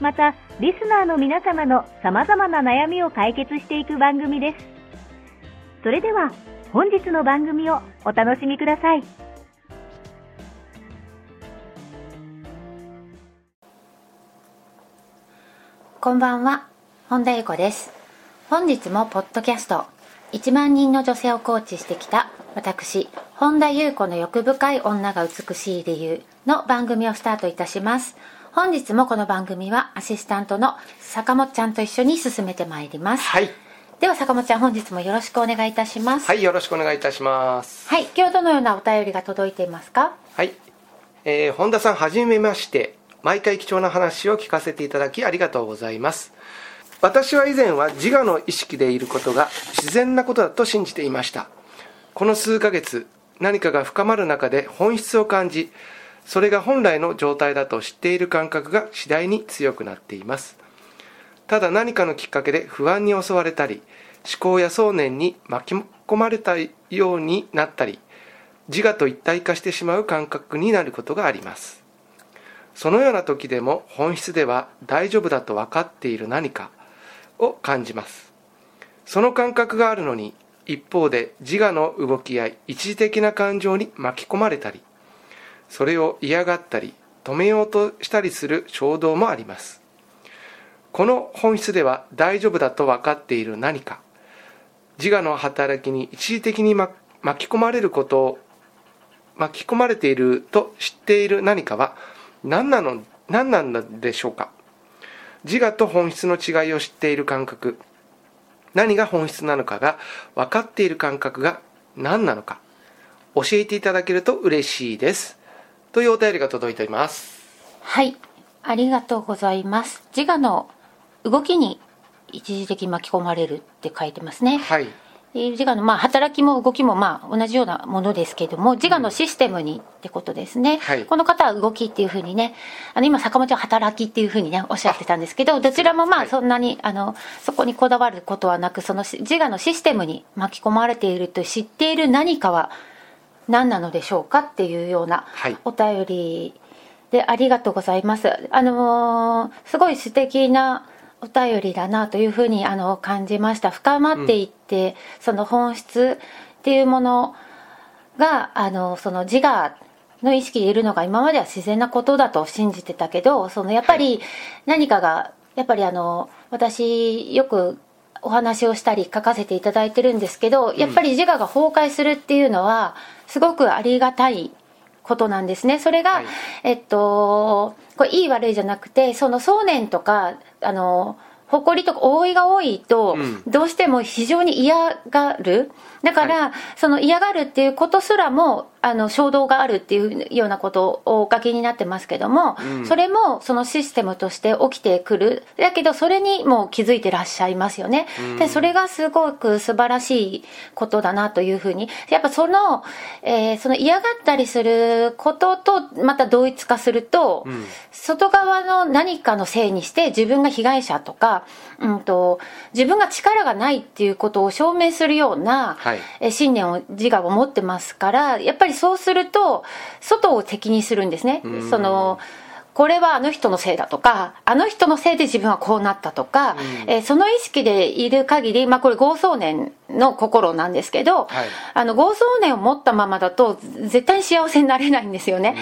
また、リスナーの皆様の様々な悩みを解決していく番組です。それでは、本日の番組をお楽しみください。こんばんは、本田由子です。本日もポッドキャスト、1万人の女性をコーチしてきた私、本田優子の欲深い女が美しい理由の番組をスタートいたします。本日もこの番組はアシスタントの坂本ちゃんと一緒に進めてまいります。はい。では坂本ちゃん本日もよろしくお願いいたします。はい、よろしくお願いいたします。はい、今日どのようなお便りが届いていますか？はい。えー本田さん、はじめまして。毎回貴重な話を聞かせていただきありがとうございます。私は以前は自我の意識でいることが自然なことだと信じていました。この数ヶ月、何かが深まる中で本質を感じ、それが本来の状態だと知っている感覚が次第に強くなっています。ただ何かのきっかけで不安に襲われたり、思考や想念に巻き込まれたようになったり、自我と一体化してしまう感覚になることがあります。そのような時でも本質では大丈夫だと分かっている何かを感じます。その感覚があるのに、一方で自我の動きや一時的な感情に巻き込まれたり、それを嫌がったり、止めようとしたりする衝動もあります。この本質では大丈夫だと分かっている何か、自我の働きに一時的に巻き込まれることを巻き込まれていると知っている何かは何なの何なんでしょうか。自我と本質の違いを知っている感覚。何が本質なのかが分かっている感覚が何なのか。教えていただけると嬉しいです。というお便りが届いています。はい、ありがとうございます。自我の動きに一時的に巻き込まれるって書いてますね。はい。で自我のまあ働きも動きもまあ同じようなものですけれども自我のシステムにってことですね、はい。この方は動きっていうふうにねあの今坂本は働きっていうふうにねおっしゃってたんですけどどちらもまあはい。そんなにあのそこにこだわることはなくそのし自我のシステムに巻き込まれていると知っている何かは何なのでしょうかっていうようなはいお便りでありがとうございます。あのーすごい素敵なお便りだなというふうにあの感じました。深まっていって、その本質っていうものがあのその自我の意識でいるのが今までは自然なことだと信じてたけど、そのやっぱり何かがやっぱりあの私よくお話をしたり書かせていただいてるんですけどやっぱり自我が崩壊するっていうのはすごくありがたいことなんですね。それが、はい。えっとこれいい悪いじゃなくてその想念とかあの誇りとか覆いが多いと、うん。どうしても非常に嫌がる。だから、その嫌がるっていうことすらもあの衝動があるっていうようなことをお書きになってますけども、うん。それもそのシステムとして起きてくる。だけどそれにもう気づいてらっしゃいますよね、うん。でそれがすごく素晴らしいことだなというふうに。やっぱその,、えーその嫌がったりすることとまた同一化すると、うん。外側の何かのせいにして自分が被害者とか、うん、と自分が力がないっていうことを証明するような、はい。え信念を自我を持ってますからやっぱりそうすると外を敵にするんですね。うん。そのこれはあの人のせいだとかあの人のせいで自分はこうなったとか、うん。えーその意識でいる限りまあこれ豪壮年の心なんですけど、はい。あの豪壮年を持ったままだと絶対に幸せになれないんですよね。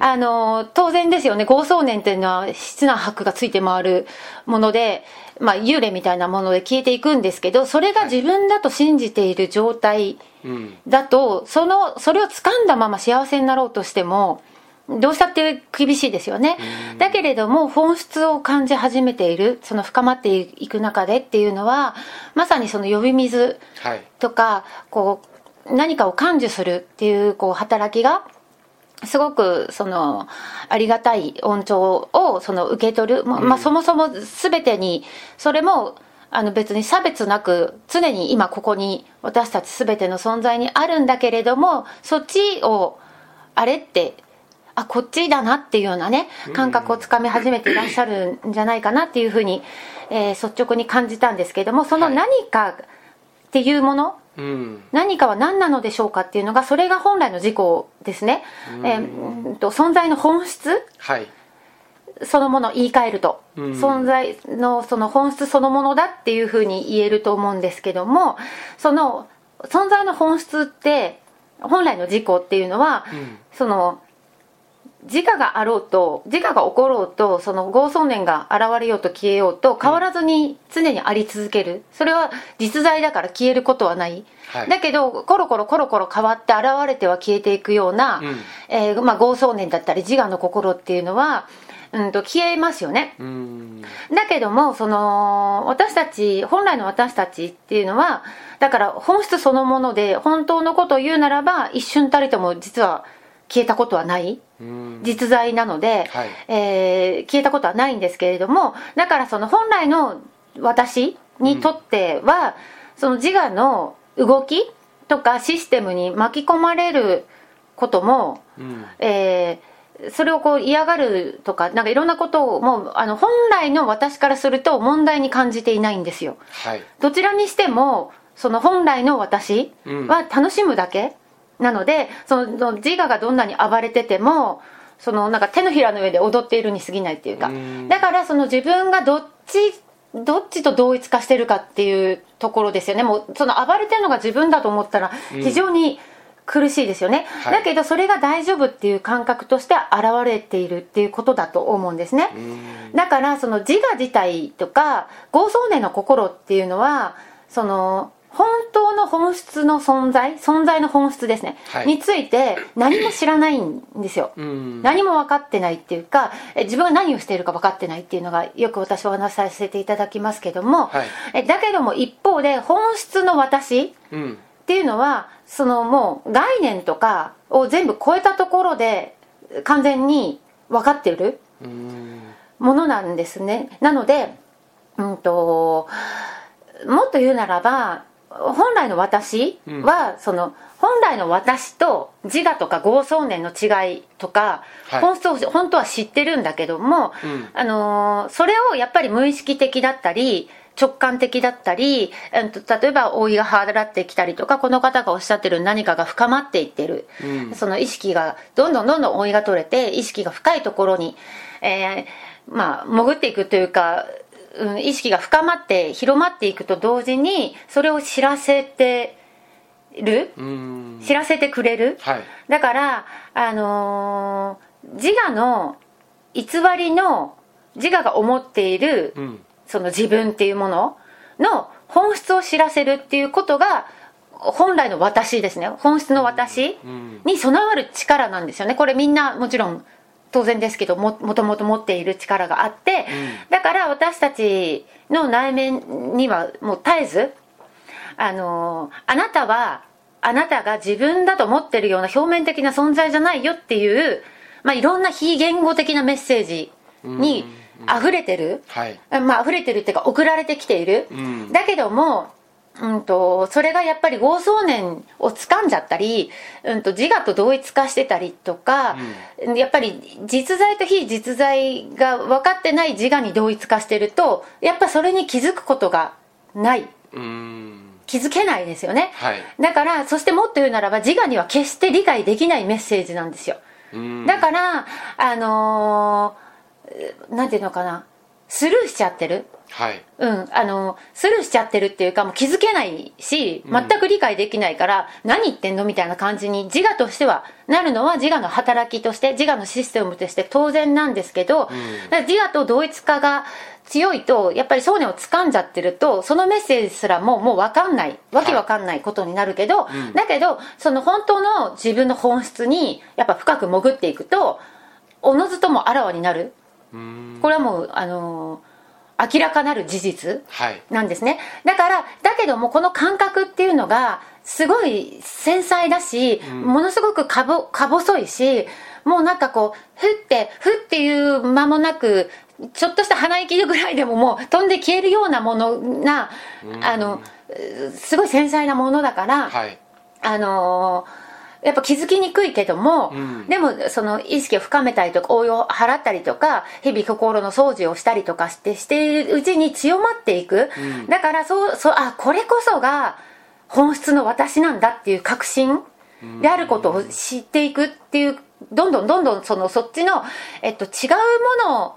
あの当然ですよね。合想念っていうのは質な白がついて回るもので、まあ、幽霊みたいなもので消えていくんですけどそれが自分だと信じている状態だとそのそれを掴んだまま幸せになろうとしてもどうしたって厳しいですよね。だけれども本質を感じ始めているその深まっていく中でっていうのはまさにその呼び水とか、はい、こう何かを感受するっていうこう働きがすごくそのありがたい恩寵をその受け取る、まあ、そもそも全てにそれもあの別に差別なく常に今ここに私たち全ての存在にあるんだけれどもそっちをあれってあこっちだなっていうようなね感覚をつかみ始めていらっしゃるんじゃないかなっていうふうに、えー、率直に感じたんですけれどもその何かっていうもの、うん、何かは何なのでしょうかっていうのがそれが本来の自己ですね、うん、えー、と存在の本質、はい、そのものを言い換えると、うん、存在のその本質そのものだっていうふうに言えると思うんですけどもその存在の本質って本来の自己っていうのは、その自我があろうと自我が起ころうとその合想念が現れようと消えようと変わらずに常にあり続ける。それは実在だから消えることはない、はい、だけどコロコロコロコロ変わって現れては消えていくような、うん、えー、まあ、合想念だったり自我の心っていうのはうんと消えますよね。だけどもその私たち本来の私たちっていうのはだから本質そのもので本当のことを言うならば一瞬たりとも実は消えたことはない？実在なので、はい、えー、消えたことはないんですけれどもだからその本来の私にとっては、うん、その自我の動きとかシステムに巻き込まれることも、うん、えー、それをこう嫌がるとかなんかいろんなことをもうあの本来の私からすると問題に感じていないんですよ。はい、どちらにしてもその本来の私は楽しむだけ、なのでその自我がどんなに暴れててもそのなんか手のひらの上で踊っているに過ぎないっていうか。だからその自分がどっちどっちと同一化してるかっていうところですよね。もうその暴れてるのが自分だと思ったら非常に苦しいですよね、うんはい、だけどそれが大丈夫っていう感覚として現れているっていうことだと思うんですね。だからその自我自体とか合想念の心っていうのはその本当の本質の存在存在の本質ですね、はい、について何も知らないんですよ。何も分かってないっていうか自分が何をしているか分かってないっていうのがよく私お話しさせていただきますけども、はい、だけども一方で本質の私っていうのはそのもう概念とかを全部超えたところで完全に分かってるものなんですね。なのでうんともっと言うならば本来の私は、その本来の私と自我とか合想念の違いとか、はい、本当本当は知ってるんだけども、うん、あのそれをやっぱり無意識的だったり直感的だったり、例えば老いが払ってきたりとかこの方がおっしゃってる何かが深まっていってる、うん、その意識がどんどんどんどん老いが取れて意識が深いところに、えー、まあ潜っていくというかうん、意識が深まって広まっていくと同時にそれを知らせてる？知らせてくれる、はい、だからあのー、自我の偽りの自我が思っている、うん、その自分っていうものの本質を知らせるっていうことが本来の私ですね。本質の私に備わる力なんですよね。これみんなもちろん当然ですけどももともと持っている力があって、うん、だから私たちの内面にはもう絶えずあのあなたはあなたが自分だと思ってるような表面的な存在じゃないよっていう、まあ、いろんな非言語的なメッセージに溢れてる、はい、まあ溢れてるっていうか送られてきている、うん、だけどもうんと、それがやっぱり合想念を掴んじゃったり、うんと、自我と同一化してたりとか、うん、やっぱり実在と非実在が分かってない自我に同一化してるとやっぱそれに気づくことがない。気づけないですよね、はい、だからそしてもっと言うならば自我には決して理解できないメッセージなんですよ。だからあのー、なんていうのかなスルーしちゃってる？はい。うん、あのスルーしちゃってるっていうかもう気づけないし全く理解できないから、何言ってんのみたいな感じに自我としてはなるのは自我の働きとして自我のシステムとして当然なんですけど、だから自我と同一化が強いとやっぱり想念を掴んじゃってるとそのメッセージすらももう分かんない。わけ分かんないことになるけど、だけどその本当の自分の本質にやっぱ深く潜っていくとおのずともあらわになるこれはもうあの明らかなる事実はい。なんですね。だからだけどもこの感覚っていうのがすごい繊細だし、ものすごくかぼか細いしもうなんかこうふってふっていう間もなくちょっとした鼻息ぐらいでももう飛んで消えるようなものな、あのすごい繊細なものだから、はい。あのーやっぱ気づきにくいけども、うん。でもその意識を深めたりとか応用を払ったりとか日々心の掃除をしたりとかしてしているうちに強まっていく、うん。だからそうそうあこれこそが本質の私なんだっていう確信であることを知っていくっていうどんどんどんどんそのそっちの、えっと、違うもの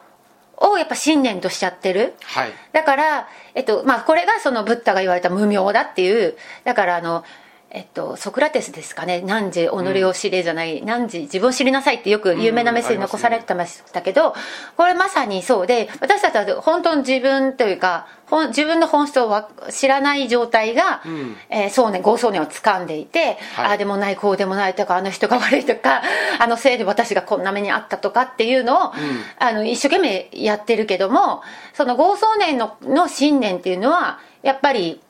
をやっぱ信念としちゃってる。はい。だから、えっとまあ、これがそのブッダが言われた無明だっていうだからあの、えっと、ソクラテスですかね「何時己を知れ」じゃない「何時自分を知りなさい」ってよく有名なメッセージ残されてましたけど、これまさにそうで私たちは本当の自分というか本自分の本質をわ知らない状態が、ん。えー想念合想念を掴んでいて、はい。ああでもないこうでもないとかあの人が悪いとか あのせいで私がこんな目にあったとかっていうのを、あの一生懸命やってるけどもその合想念のの信念っていうのはやっぱり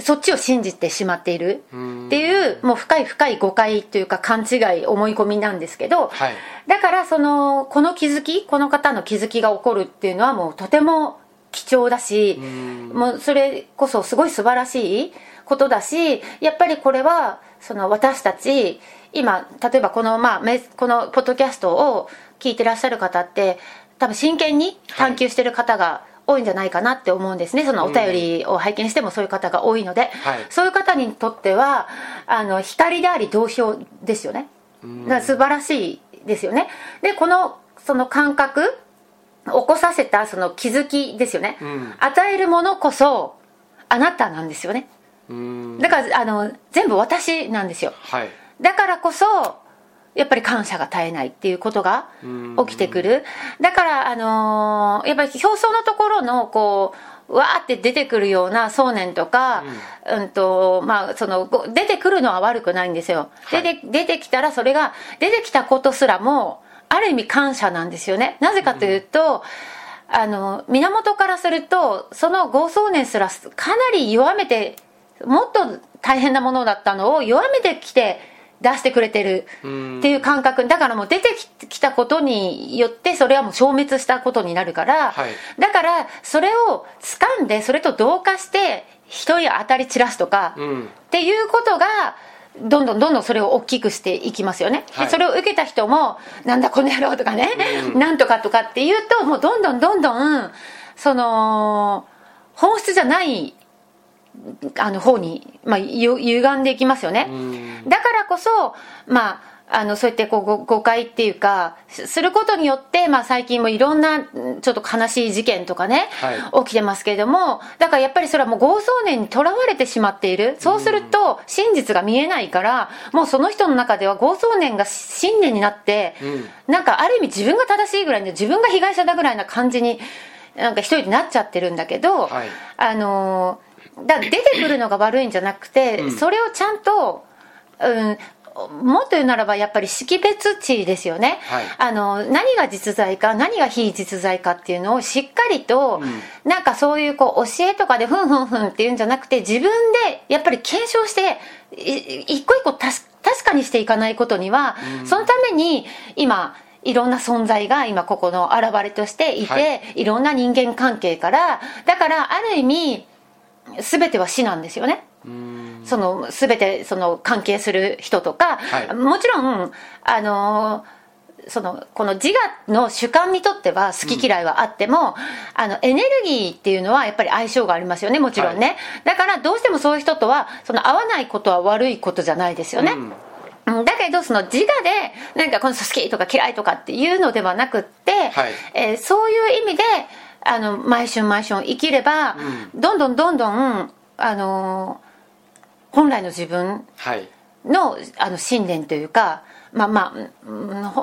そっちを信じてしまっている。っていうもう深い深い誤解というか勘違い思い込みなんですけど、はい。だからそのこの気づきこの方の気づきが起こるっていうのはもうとても貴重だしもうそれこそすごい素晴らしいことだしやっぱりこれはその私たち今例えばこの,、まあ、メこのポッドキャストを聞いてらっしゃる方って多分真剣に探求してる方が多いんじゃないかなって思うんですね。そのお便りを拝見してもそういう方が多いので、はい。そういう方にとってはあの光であり同票ですよね。だから素晴らしいですよね。でこのその感覚起こさせたその気づきですよね、ん。与えるものこそあなたなんですよね。うん。だからあの全部私なんですよ。はい。だからこそやっぱり感謝が絶えないっていうことが起きてくる。だからあのーやっぱり表層のところのこうわーって出てくるような想念とか、うん。とまあ、そのご出てくるのは悪くないんですよ、はい。出て出てきたらそれが出てきたことすらもある意味感謝なんですよね。なぜかというと、あの源からするとその合想念すらかなり弱めてもっと大変なものだったのを弱めてきて出してくれてるっていう感覚。だからもう出てきたことによってそれはもう消滅したことになるから、はい。だからそれを掴んでそれと同化して人に当たり散らすとか、うん。っていうことがどんどんどんどんそれを大きくしていきますよね、はい。でそれを受けた人もなんだこの野郎とかね、なんとかとかっていうともうどんどんどんどんその本質じゃないあの方に、まあ、ゆ歪んでいきますよね、だからこそまああのそうやってこうご誤解っていうかすすることによって、まあ、最近もいろんなうんちょっと悲しい事件とかね、は起きてますけれどもだからやっぱりそれはもう合想念にとらわれてしまっている。そうすると真実が見えないからもうその人の中では合想念が信念になって、なんかある意味自分が正しいぐらいで自分が被害者だぐらいな感じになんか一人になっちゃってるんだけど、はい。あのーだ出てくるのが悪いんじゃなくて、それをちゃんと、うん、もっと言うならばやっぱり識別値ですよね、はい。あの何が実在か何が非実在かっていうのをしっかりと、なんかそういうこう教えとかでふんふんふんっていうんじゃなくて自分でやっぱり検証してい一個一個確確かにしていかないことには、そのために今いろんな存在が今ここの現れとしていて、はい。いろんな人間関係からだからある意味全ては死なんですよね。その全てその関係する人とか、はい。もちろんあのそのこの自我の主観にとっては好き嫌いはあっても、あのエネルギーっていうのはやっぱり相性がありますよねもちろんね、はい。だからどうしてもそういう人とはその合わないことは悪いことじゃないですよね、うん。だけどその自我でなんかこの人好きとか嫌いとかっていうのではなくって、はい。えーそういう意味であの毎春毎春生きれば、どんどんどんどんあの本来の自分はい。のあの信念というかまあまあ、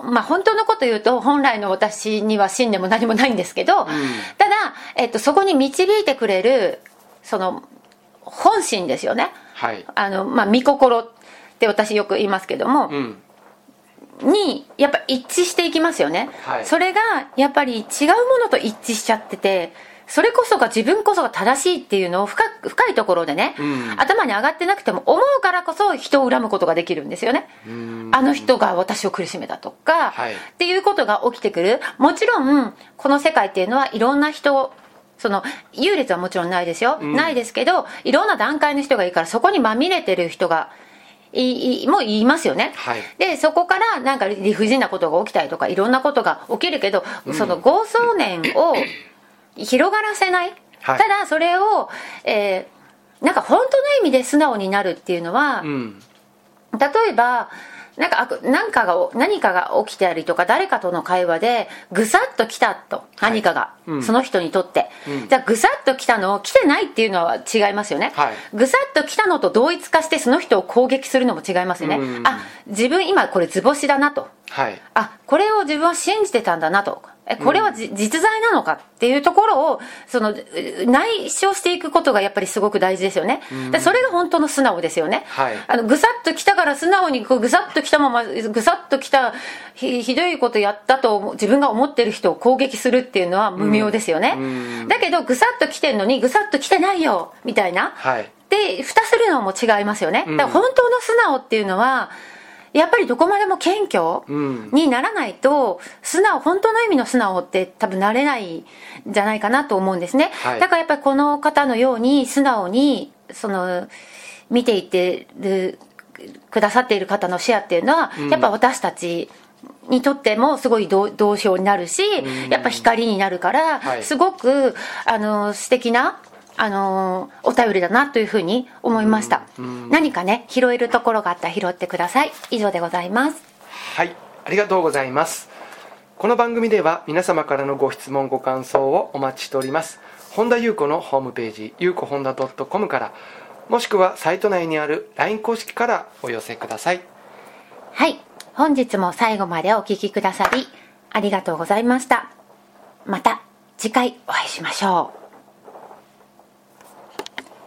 まあ、本当のこと言うと本来の私には信念も何もないんですけど、ただ、えっと、そこに導いてくれるその本心ですよね。はい。あの、まあ、見心って私よく言いますけども、うんにやっぱ一致していきますよね、はい。それがやっぱり違うものと一致しちゃっててそれこそが自分こそが正しいっていうのを深く深いところでね、うん。頭に上がってなくても思うからこそ人を恨むことができるんですよね。うん。あの人が私を苦しめたとか、はい。っていうことが起きてくる。もちろんこの世界っていうのはいろんな人その優劣はもちろんないですよ、うん。ないですけどいろんな段階の人がいいからそこにまみれてる人がいいもう言いますよね、はい。でそこからなんか理不尽なことが起きたりとかいろんなことが起きるけど、その豪壮年を広がらせない、はい。ただそれを、えーなんか本当の意味で素直になるっていうのは、うん。例えばなんかあくなんかが何かが起きたりとか誰かとの会話でぐさっと来たと何かが、うん。その人にとって、うん。じゃあぐさっと来たのを来てないっていうのは違いますよね、はい。ぐさっと来たのと同一化してその人を攻撃するのも違いますよね、うん。あ自分今これ図星だなと。はい。あこれを自分は信じてたんだなとえこれはじ、実在なのかっていうところをそのう内省していくことがやっぱりすごく大事ですよね、でそれが本当の素直ですよね、はい。あのぐさっと来たから素直にぐさっと来たままぐさっと来たひひどいことやったと自分が思ってる人を攻撃するっていうのは無名ですよね、うん。だけどぐさっと来てんのにぐさっと来てないよみたいな、はい。で蓋するのも違いますよね、うん。だから本当の素直っていうのはやっぱりどこまでも謙虚うん。にならないと素直本当の意味の素直って多分なれないんじゃないかなと思うんですね、はい。だからやっぱりこの方のように素直にその見ていってるくださっている方のシェアっていうのは、うん。やっぱ私たちにとってもすごい同同票になるし、ん。やっぱ光になるから、はい。すごくあの素敵なあのお便りだなというふうに思いました、うん。何かね拾えるところがあったら拾ってください。以上でございます。はい。ありがとうございます。この番組では皆様からのご質問ご感想をお待ちしております。本田裕子のホームページゆうこ本田 .com からもしくはサイト内にある LINE 公式からお寄せください。はい。本日も最後までお聞きくださりありがとうございました。また次回お会いしましょう